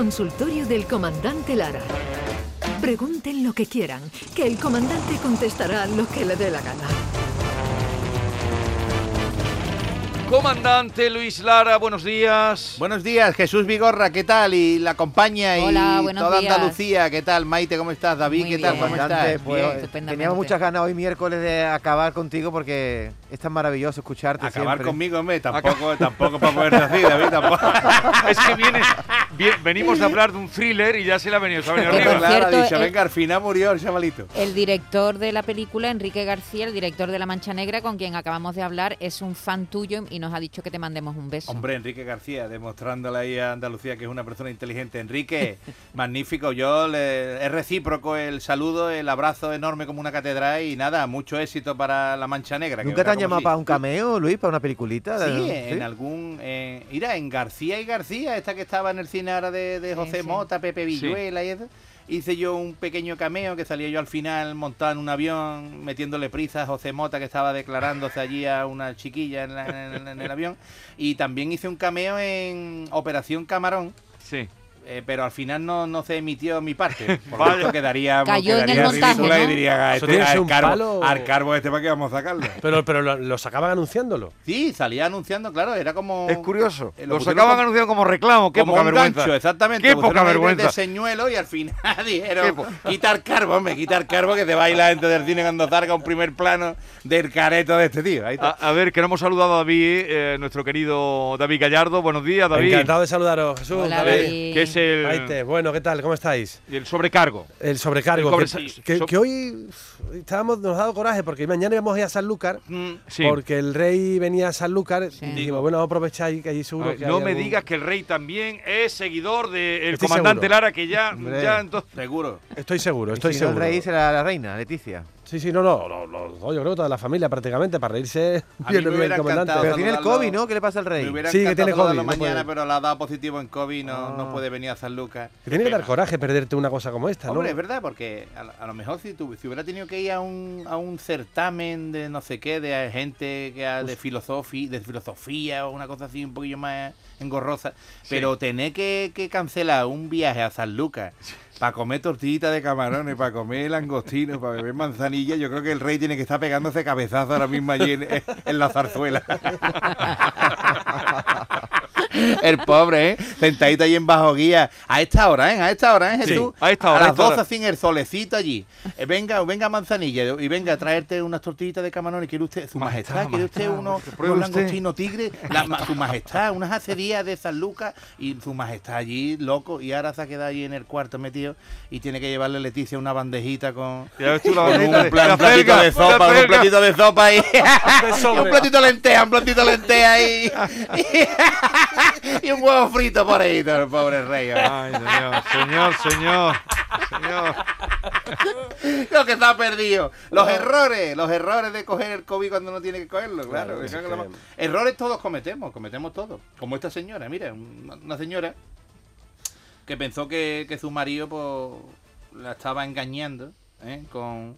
consultorio del comandante Lara. Pregunten lo que quieran, que el comandante contestará lo que le dé la gana. Comandante Luis Lara, buenos días. Buenos días, Jesús Vigorra, ¿qué tal? Y la compañía Hola, y toda días. Andalucía, ¿qué tal? Maite, ¿cómo estás? David, Muy ¿qué tal? bien. ¿Cómo Comandante, estás? pues, Bien. Teníamos muchas ganas hoy miércoles de acabar contigo porque es tan maravilloso escucharte Acabar siempre. conmigo, hombre, tampoco, tampoco para poder decir, David, tampoco. Es que vienes, vi- venimos de hablar de un thriller y ya se le ha venido, se ha venido Que por arriba. Claro, ha cierto, dicho, eh, venga, al final murió el chavalito. El director de la película, Enrique García, el director de La Mancha Negra, con quien acabamos de hablar, es un fan tuyo y nos ha dicho que te mandemos un beso. Hombre, Enrique García, demostrándole ahí a Andalucía que es una persona inteligente. Enrique, magnífico. Yo le, es recíproco el saludo, el abrazo enorme como una catedral y nada, mucho éxito para la Mancha Negra. que ¿Nunca te han llamado para un cameo, Luis, para una peliculita? Sí, ¿Sí? en algún. Eh, mira, en García y García, esta que estaba en el cine ahora de, de José sí. Mota, Pepe Villuela y eso. Hice yo un pequeño cameo que salía yo al final montado en un avión, metiéndole prisa a José Mota que estaba declarándose allí a una chiquilla en, la- en el- en el avión. Y también hice un cameo en Operación Camarón. Sí. Eh, pero al final no, no se emitió mi parte. Por lo tanto, quedaría, Cayó en el quedaría montaje, ridícula y diría, a Eso este, que al, un carbo, palo. al carbo este para qué vamos a sacarlo. Pero, pero lo, lo sacaban anunciándolo. Sí, salía anunciando, claro, era como... Es curioso. Eh, lo Lo pusieron sacaban como- anunciando como reclamo. Qué como poca un vergüenza. gancho, exactamente. Qué lo poca pusieron ahí de- vergüenza. De señuelo y al final Qué dijeron, po- quitar carbo, hombre, quitar carbo que te va a ir la gente del cine cuando salga un primer plano del careto de este tío. Ahí está. A, a ver, que no hemos saludado a David, eh, nuestro querido David Gallardo. Buenos días, David. Encantado de saludaros, Jesús. Hola, David. David. Que es el, Maite, bueno, ¿qué tal? ¿Cómo estáis? el sobrecargo. El sobrecargo. El que, que- so- que hoy estábamos, nos ha dado coraje porque mañana íbamos a ir a Sanlúcar. Mm, Sí. Porque el rey venía a Sanlúcar Sí. y dijimos, bueno, vamos a aprovechar ahí, que allí seguro ver, que no me algún- digas que el rey también es seguidor del Estoy comandante seguro. Lara, que ya, ya entonces. Seguro. Estoy seguro, estoy si no, seguro. el rey será la reina, Leticia. Sí, sí, no, no, no, no, no, yo creo que toda la familia prácticamente para reírse me bien hubiera el comandante. Pero tiene el. COVID, ¿no? ¿Qué le pasa al Me rey? Sí, que tiene COVID, no mañana, puede. pero le ha dado positivo en COVID, no, Ah. no puede venir a San Lucas. Que tiene que dar coraje perderte una cosa como esta, ¿no? Hombre, es verdad, porque a, lo- a lo mejor si, tu- si hubiera tenido que ir a un, a un certamen de no sé qué, de gente que ha- de, filosofi- de filosofía o una cosa así un poquillo más engorrosa, pero tener que, que cancelar un viaje a San Lucas para comer tortillitas de camarones, para comer langostinos, para beber manzanilla, yo creo que el rey tiene que estar pegándose cabezazo ahora mismo allí en, en la zarzuela. El pobre, ¿eh? Sentadito ahí en bajo guía. A esta hora, ¿eh? A esta hora, ¿eh, Sí, Jesús? a esta hora, a las esta hora. 12 sin el solecito allí. Eh, venga, venga manzanilla y venga a traerte unas tortillitas de camarones. ¿Quiere usted, su majestad, quiere usted unos, unos langostinos tigre? La su majestad, unas acerías de San Lucas y su majestad allí, loco. Y ahora se ha quedado allí en el cuarto metido y tiene que llevarle a Leticia una bandejita con, Ya ves tú la con bandejita un, plan- un platito de sopa, un platito de sopa y, y un platito de lenteja, un platito de lenteja y, y un huevo frito por ahí, el pobre rey. Ay, señor, señor, señor, señor. Lo que está perdido. Los errores, los errores de coger el COVID cuando no tiene que cogerlo, claro. Que- Errores todos cometemos, cometemos todos. Como esta señora, mira, una, una señora que pensó que, que su marido pues, la estaba engañando ¿eh? con,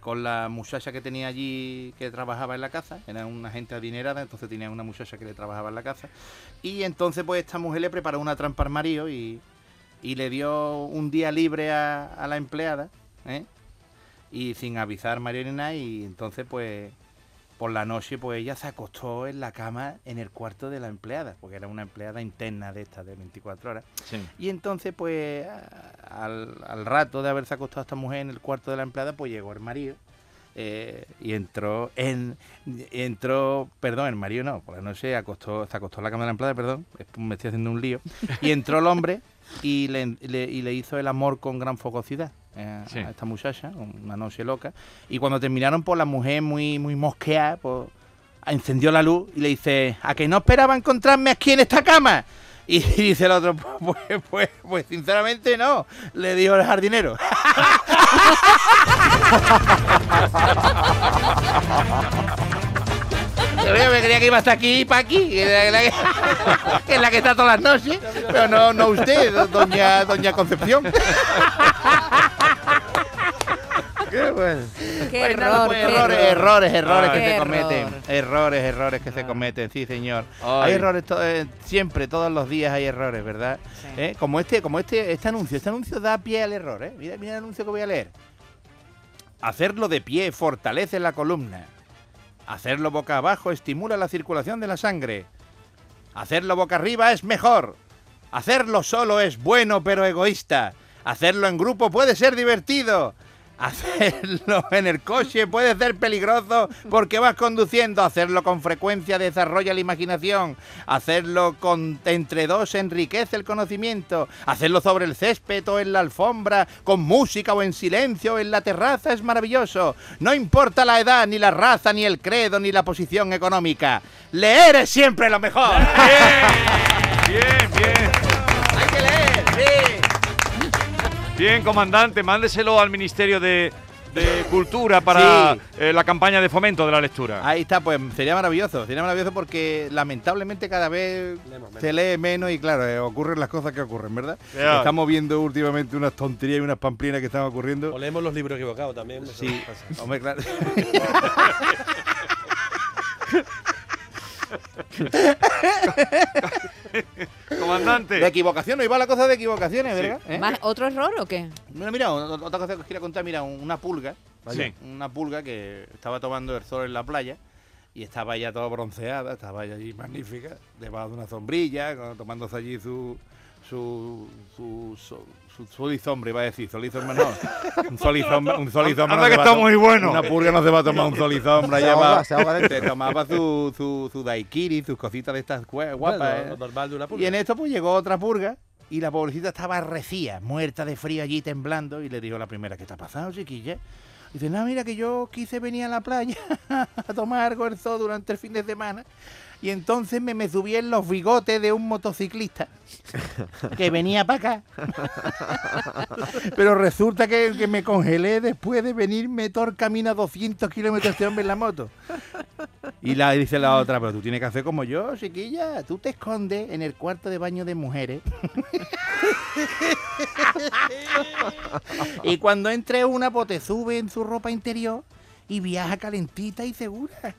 con la muchacha que tenía allí que trabajaba en la casa. Era una gente adinerada, entonces tenía una muchacha que le trabajaba en la casa. Y entonces pues esta mujer le preparó una trampa al marido y, y le dio un día libre a, a la empleada. ¿eh? y sin avisar María ni nada y entonces pues por la noche pues ella se acostó en la cama en el cuarto de la empleada porque era una empleada interna de esta de 24 horas Sí. y entonces pues al, al rato de haberse acostado esta mujer en el cuarto de la empleada pues llegó el marido eh, y entró en entró perdón el marido no por la noche acostó se acostó en la cama de la empleada perdón me estoy haciendo un lío y entró el hombre y le, le- y le hizo el amor con gran fogosidad eh, Sí. a esta muchacha una noche loca y cuando terminaron pues la mujer muy muy mosqueada pues encendió la luz y le dice a que no esperaba encontrarme aquí en esta cama y dice el otro, pues, pues, pues sinceramente no, le dijo el jardinero. Yo me creía que iba hasta aquí para aquí, que es la que, que es la que está todas las noches, pero no, no usted, do- doña, doña Concepción. Qué bueno. Qué nada, error, qué errores, error. errores, errores que se error. cometen. Errores, errores que se cometen, sí, señor. Ay. Hay errores to- eh, siempre, todos los días hay errores, ¿verdad? Sí. ¿Eh? Como este, como este, este anuncio. Este anuncio da pie al error, ¿eh? Mira, mira el anuncio que voy a leer. Hacerlo de pie fortalece la columna. Hacerlo boca abajo estimula la circulación de la sangre. Hacerlo boca arriba es mejor. Hacerlo solo es bueno pero egoísta. Hacerlo en grupo puede ser divertido. Hacerlo en el coche puede ser peligroso porque vas conduciendo. Hacerlo con frecuencia desarrolla la imaginación. Hacerlo con, entre dos enriquece el conocimiento. Hacerlo sobre el césped o en la alfombra, con música o en silencio o en la terraza es maravilloso. No importa la edad, ni la raza, ni el credo, ni la posición económica. Leer es siempre lo mejor. Bien, bien. Bien, comandante, mándeselo al Ministerio de, de Cultura para Sí. eh, la campaña de fomento de la lectura. Ahí está, pues sería maravilloso, sería maravilloso porque lamentablemente cada vez Leemos menos. se lee menos y claro, eh, ocurren las cosas que ocurren, ¿verdad? Estamos viendo últimamente unas tonterías y unas pamplinas que están ocurriendo. O leemos los libros equivocados también. Sí, pasa. hombre, claro. Comandante. De equivocación, hoy va la cosa de equivocaciones, ¿verdad? ¿Eh? ¿Más ¿Otro error o qué? Mira, mira, otra cosa que os quiero contar, mira, un- una pulga, Sí. una pulga que estaba tomando el sol en la playa y estaba ya toda bronceada, estaba ella allí magnífica, debajo de una sombrilla, tomándose allí su, su, su solizombre, iba a decir, solizombre no, un solizombre, un solizombre Anda no que está muy bueno. Una pulga no se va a tomar un solizombre, Se ahoga, se ahoga tomaba su, su, su daiquiri, sus cositas de estas gua- guapas, Bueno, ¿eh? normal de una pulga. Y en esto pues llegó otra purga y la pobrecita estaba recía, muerta de frío allí temblando y le dijo a la primera, ¿qué te ha pasado, chiquilla? Dice, no, mira que yo quise venir a la playa a tomar algo el sol durante el fin de semana y entonces me, me subí en los bigotes de un motociclista que venía para acá. Pero resulta que, que me congelé después de venirme todo el camino a 200 kilómetros este hombre en la moto. Y la dice la otra, pero tú tienes que hacer como yo, chiquilla. Tú te escondes en el cuarto de baño de mujeres. y cuando entre una, pues te sube en su ropa interior y viaja calentita y segura.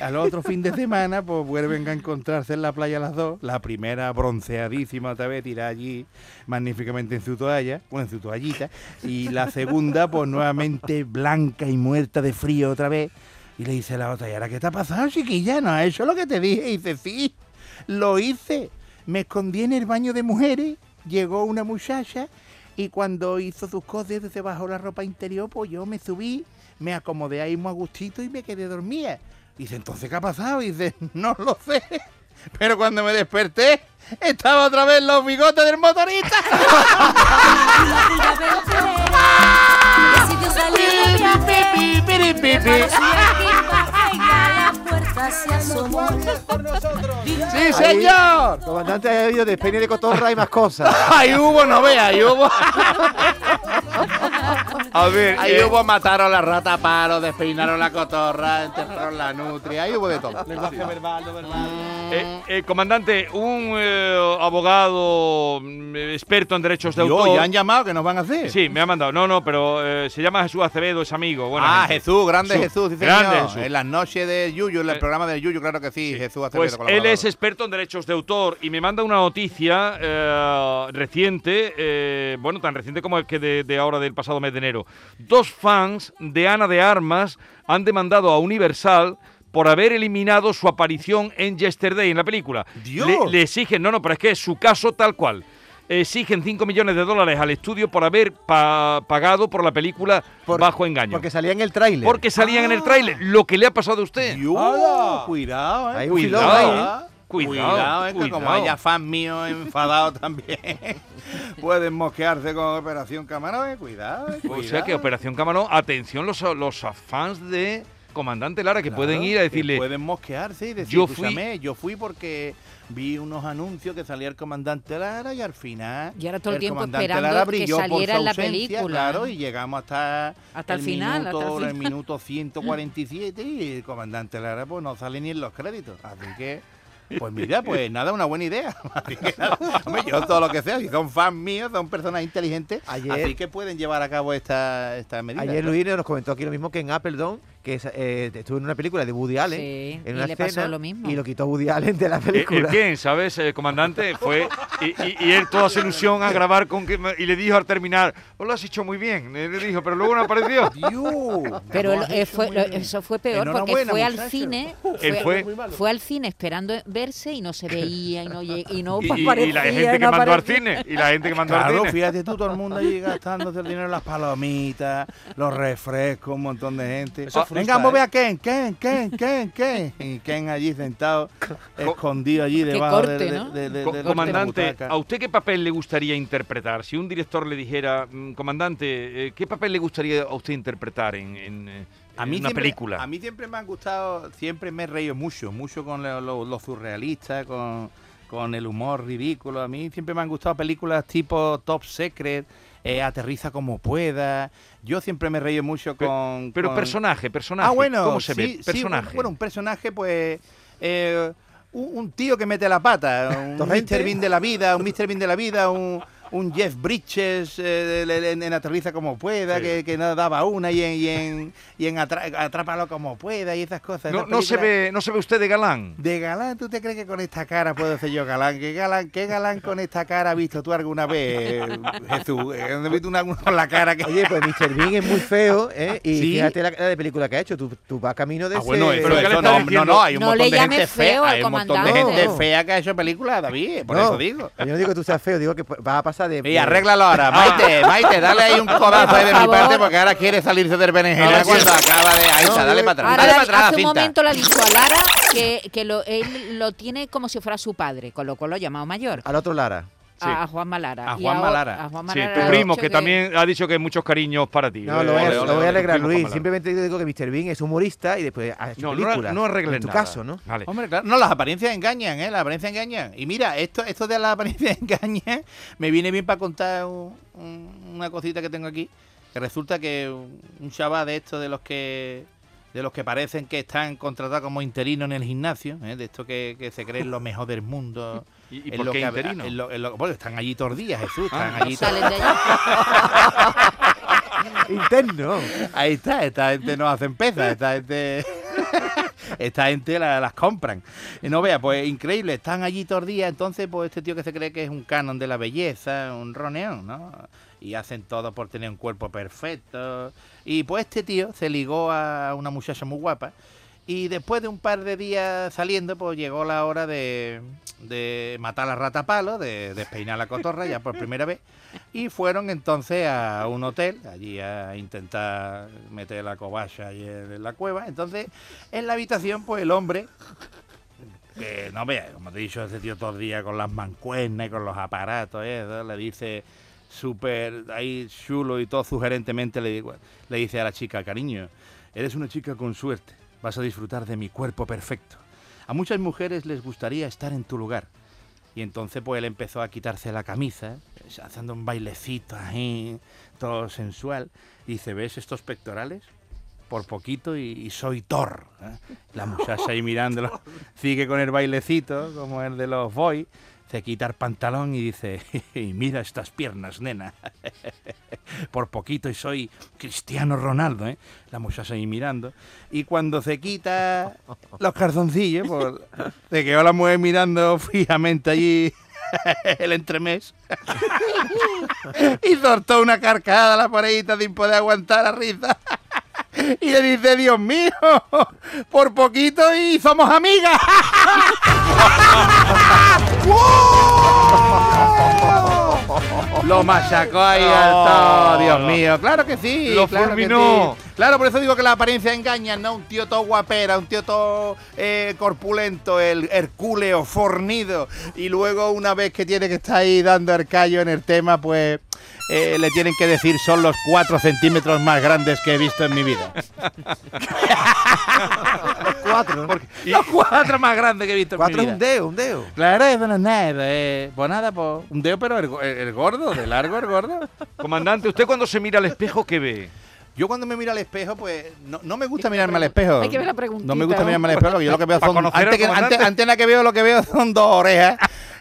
Al otro fin de semana, pues vuelven a encontrarse en la playa las dos. La primera bronceadísima otra vez, tirada allí magníficamente en su toalla, bueno, en su toallita. Y la segunda, pues nuevamente blanca y muerta de frío otra vez. Y le dice la otra, ¿y ahora qué te ha pasado, chiquilla? ¿No has hecho lo que te dije? Y dice, sí, lo hice. Me escondí en el baño de mujeres, llegó una muchacha y cuando hizo sus cosas se bajó la ropa interior, pues yo me subí, me acomodé ahí muy a gustito y me quedé dormida. Dice, ¿entonces qué ha pasado? Y dice, no lo sé. Pero cuando me desperté, estaba otra vez los bigotes del motorista. Ay. ¡Sí, señor! Comandante, ha habido despeine de cotorra y más cosas. Ahí hubo, no veas, ahí hubo. A ver, Ahí eh, hubo, mataron la rata a palo, despeinaron la cotorra, enterraron la nutria, ahí hubo de todo. Lenguaje verbal, no verbal. eh, eh, comandante, un eh, abogado mm, experto en derechos de Dios, autor. ya han llamado, que nos van a hacer? Sí, me ha mandado. No, no, pero eh, se llama Jesús Acevedo, es amigo. buena ah, gente. Jesús, grande Jesús, Jesús, sí, grande señor. Jesús. En las noches de Yuyu, en el Eh, programa de Yuyu, claro que sí, Jesús Acevedo. Pues él es experto en derechos de autor y me manda una noticia eh, reciente, eh, bueno, tan reciente como el que de, de ahora del pasado mes de enero. Dos fans de Ana de Armas han demandado a Universal por haber eliminado su aparición en Yesterday, en la película. ¡Dios! Le, le exigen, no, no, pero es que es su caso tal cual. Exigen 5 millones de dólares al estudio por haber pa- pagado por la película Por- bajo engaño. Porque salía en el tráiler. Porque salían en el tráiler. Lo que le ha pasado a usted. Dios, cuidado, eh. Cuidado, ahí, ¿eh? Cuidado, Cuidado, es que como cuidado. haya fans míos enfadados también, pueden mosquearse con Operación Camarón, eh. cuidado, eh, O sea que cuidado. Operación Camarón, atención los, los fans de Comandante Lara que Claro, pueden ir a que decirle, Pueden mosquearse y decir, yo yo fui- yo fui porque vi unos anuncios que salía el comandante Lara y al final. Y ahora todo el tiempo comandante esperando Lara que brilló por saliera su en la ausencia, película. Claro, y llegamos hasta. Hasta el final, hasta Minuto, el el final. minuto 147 y el comandante Lara pues no sale ni en los créditos. Así que. Pues mira, pues nada, una buena idea. Nada, hombre, yo todo lo que sea, si son fans míos, son personas inteligentes, Ayer- así que pueden llevar a cabo esta, esta medida. Ayer Luis nos comentó aquí lo mismo que en Appledon, que eh, estuvo en una película de Woody Allen. Sí, en y le pasó escena, lo mismo. Y lo quitó Woody Allen de la ¿El, película. el quién, sabes, eh, comandante? Fue y, y- y él toda su ilusión a grabar con que y le dijo al terminar, "Oh, lo has hecho muy bien", le dijo, pero luego no apareció. Dios, Pero lo eh, fue- lo- eso fue peor porque fue al cine, Él fue fue al cine esperando verse y no se veía y no y no y, y- y la gente que no mandó al cine y la gente que mandó al cine. fíjate tú, todo el mundo allí gastándose el dinero en las palomitas, los refrescos, un montón de gente. Eso Frustra, Venga, vamos a ¿eh? ver a Ken, Ken, Ken, Ken, Ken. Y Ken allí sentado, escondido allí debajo corte, de, ¿no? de- comandante. ¿a usted qué papel le gustaría interpretar? Si un director le dijera, "Mm, comandante, eh, ¿qué papel le gustaría a usted interpretar en, en, eh, A en mí una siempre, película? A mí siempre me han gustado, siempre me he reído mucho, mucho con lo, lo- lo surrealista, con, con el humor ridículo. A mí siempre me han gustado películas tipo Top Secret, eh, Aterriza como pueda. Yo siempre me reído mucho con... Pero con- personaje, personaje. Ah, bueno, ¿Cómo se sí, ve? sí, Personaje. bueno, un personaje, pues. eh, un, un tío que mete la pata, un. Mr. Bean de la vida, un Mr. Bean de la vida, un, un Jeff Bridges eh, en, en Aterriza como pueda, Sí. que, que no daba una y en, y en, y en Atra- Atrápalo como pueda y esas cosas. no, no se ve, no se ve usted de galán. De galán, ¿tú te crees que con esta cara puedo ser yo galán? ¿Qué galán, qué galán con esta cara has visto tú alguna vez, Jesús? Eh, ¿Has visto una, una con la cara que... Oye, pues Mr. Bean es muy feo, ¿eh? Y Sí. fíjate la, de película que ha hecho. Tú, tú vas camino de Ah, bueno, eso, Pero ¿qué le eso no, no, no, hay un No montón de gente feo fea, hay un montón de gente fea que ha hecho películas, David, por No, eso digo. Yo no digo que tú seas feo, digo que va a pasar de. Y de- arréglalo ahora, Maite, Maite, dale ahí un codazo ahí de mi parte porque ahora quiere salirse del berenjena cuando sí. acaba de... Ahí está, dale para atrás, Ahora, dale para atrás hace la un momento le ha dicho a Lara que, que lo, él lo tiene como si fuera su padre, con lo cual lo ha llamado mayor. Al otro Lara. Sí. A, a Juanma Lara. A Y Juanma ahora- Lara. a Juanma Sí, Lara tu primo, que también ha dicho que muchos cariños para ti. No, lo voy a, Ole, lo ole, voy a primo Luis. Juan. Simplemente digo que Mr. Bean es humorista y después ha hecho No, no, películas. no arregles En tu nada. caso, ¿no? Vale. Hombre, claro. No, las apariencias engañan, ¿eh? Las apariencias engañan. Y mira, esto, esto de las apariencias engañan me viene bien para contar un- un- una cosita que tengo aquí. Que resulta que un, un chaval de estos de los que de los que parecen que están contratados como interinos en el gimnasio, ¿eh? de estos que, que se creen lo mejor del mundo. ¿Y, y en por lo qué que- interino? en lo- en lo- bueno, están allí todos los días, Jesús. Están Ah. allí todos-. Interno. Ahí está, esta gente no hacen pesas, esta gente. Esta gente la- las compran. Y no vea, pues increíble, están allí todos los días. Entonces, pues este tío que se cree que es un canon de la belleza, un roneón, ¿no? Y hacen todo por tener un cuerpo perfecto. Y pues este tío se ligó a una muchacha muy guapa. Y después de un par de días saliendo, pues llegó la hora de, de matar a la rata palo, de despeinar la cotorra ya por primera vez. Y fueron entonces a un hotel, allí a intentar meter la cobacha en la cueva. Entonces, en la habitación, pues el hombre, que no vea, como te he dicho, ese tío todo el día con las mancuernas y con los aparatos, eso, le dice súper ahí chulo y todo sugerentemente le, digo- le dice a la chica, cariño, eres una chica con suerte, vas a disfrutar de mi cuerpo perfecto. A muchas mujeres les gustaría estar en tu lugar. Y entonces pues él empezó a quitarse la camisa, haciendo un bailecito ahí, todo sensual. Y dice, ¿ves estos pectorales? Por poquito y, y soy Thor. ¿eh? La muchacha ahí mirándolo, sigue con el bailecito, como el de los boys. Se quita el pantalón y dice, y mira estas piernas, nena. Por poquito y soy Cristiano Ronaldo, ¿eh? La muchacha ahí mirando. Y cuando se quita los calzoncillos, pues, se quedó la mujer mirando fijamente allí el entremés. y soltó una carcajada a la parejita sin poder aguantar la risa. Y le dice, Dios mío, por poquito y somos amigas. Lo machacó ahí al todo, Dios mío. Claro que sí. Lo claro que sí. Claro, por eso digo que la apariencia engaña, ¿no? Un tío todo guapera, un tío todo eh, corpulento, el hercúleo, fornido. Y luego, una vez que tiene que estar ahí dando el callo en el tema, pues eh, le tienen que decir son los cuatro centímetros más grandes que he visto en mi vida. Cuatro. ¿no? los cuatro más grandes que he visto en Cuatro mi es vida. un dedo, un dedo. Claro, eso no es nada. eh, pues nada, pues un dedo, pero el, go- el- el gordo, de largo el gordo. Comandante, ¿usted cuando se mira al espejo qué ve? Yo cuando me miro al espejo, pues no, no me gusta mirarme al espejo. Hay que ver la preguntita, No me gusta mirarme al espejo, porque yo lo que veo son. Antes, que, antes, que veo, lo que veo son dos orejas.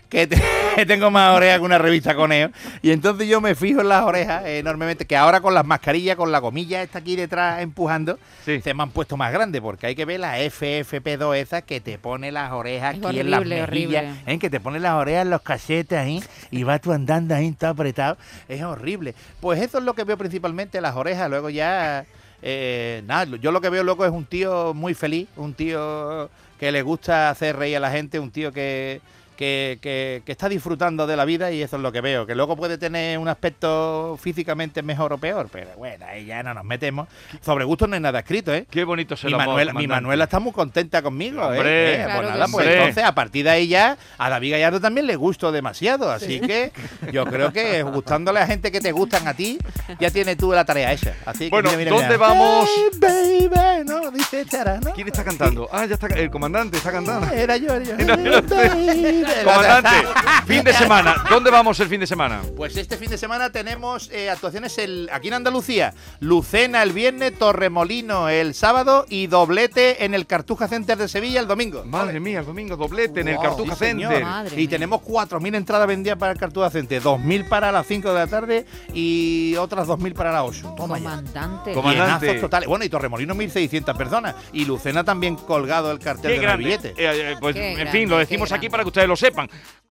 Que te- tengo más orejas que una revista coneo. Y entonces yo me fijo en las orejas enormemente. Que ahora con las mascarillas, con la gomilla esta aquí detrás empujando, Sí. se me han puesto más grandes. Porque hay que ver la FFP2 esa que te pone las orejas Es aquí en las horrible, mejillas. horrible. ¿eh? Que te pone las orejas en los cachetes ahí y vas tú andando ahí todo apretado. Es horrible. Pues eso es lo que veo principalmente, las orejas. Luego ya. eh, nada, yo lo que veo loco es un tío muy feliz, un tío que le gusta hacer reír a la gente, un tío que, que, que- que está disfrutando de la vida y eso es lo que veo. Que luego puede tener un aspecto físicamente mejor o peor, pero bueno, ahí ya no nos metemos. Sobre gusto no hay nada escrito, ¿eh? Qué bonito es el Mi amor, Manuela, mi. Manuela está muy contenta conmigo, ¿eh? Hombre. Eh, Claro pues nada, pues Hombre. entonces a partir de ahí ya a David Gallardo también le gusto demasiado, así que yo creo que gustándole a gente que te gustan a ti, ya tienes tú la tarea hecha. Así que Bueno, mira, mira, ¿dónde mira. vamos? Hey, baby, no, dice Chara, ¿no? ¿Quién está cantando? Ah, ya está, el comandante está cantando. Era yo, era yo. Era usted. Comandante, fin de semana. ¿Dónde vamos el fin de semana? Pues este fin de semana tenemos eh, actuaciones el- aquí en Andalucía. Lucena el viernes, Torremolino el sábado y doblete en el Cartuja Center de Sevilla el domingo. Madre mía, el domingo doblete en el Cartuja sí. Center. Madre y mía. tenemos 4.000 entradas vendidas para el Cartuja Center, 2.000 para las 5 de la tarde y otras 2.000 para las 8. Toma ya. Comandante. Comandante. Totales. Bueno, y Torremolino 1.600 personas. Y Lucena también colgado el cartel Qué de grande. billete. Eh, eh, pues, Qué en grande, fin, lo qué decimos aquí grande. para que ustedes lo sepan.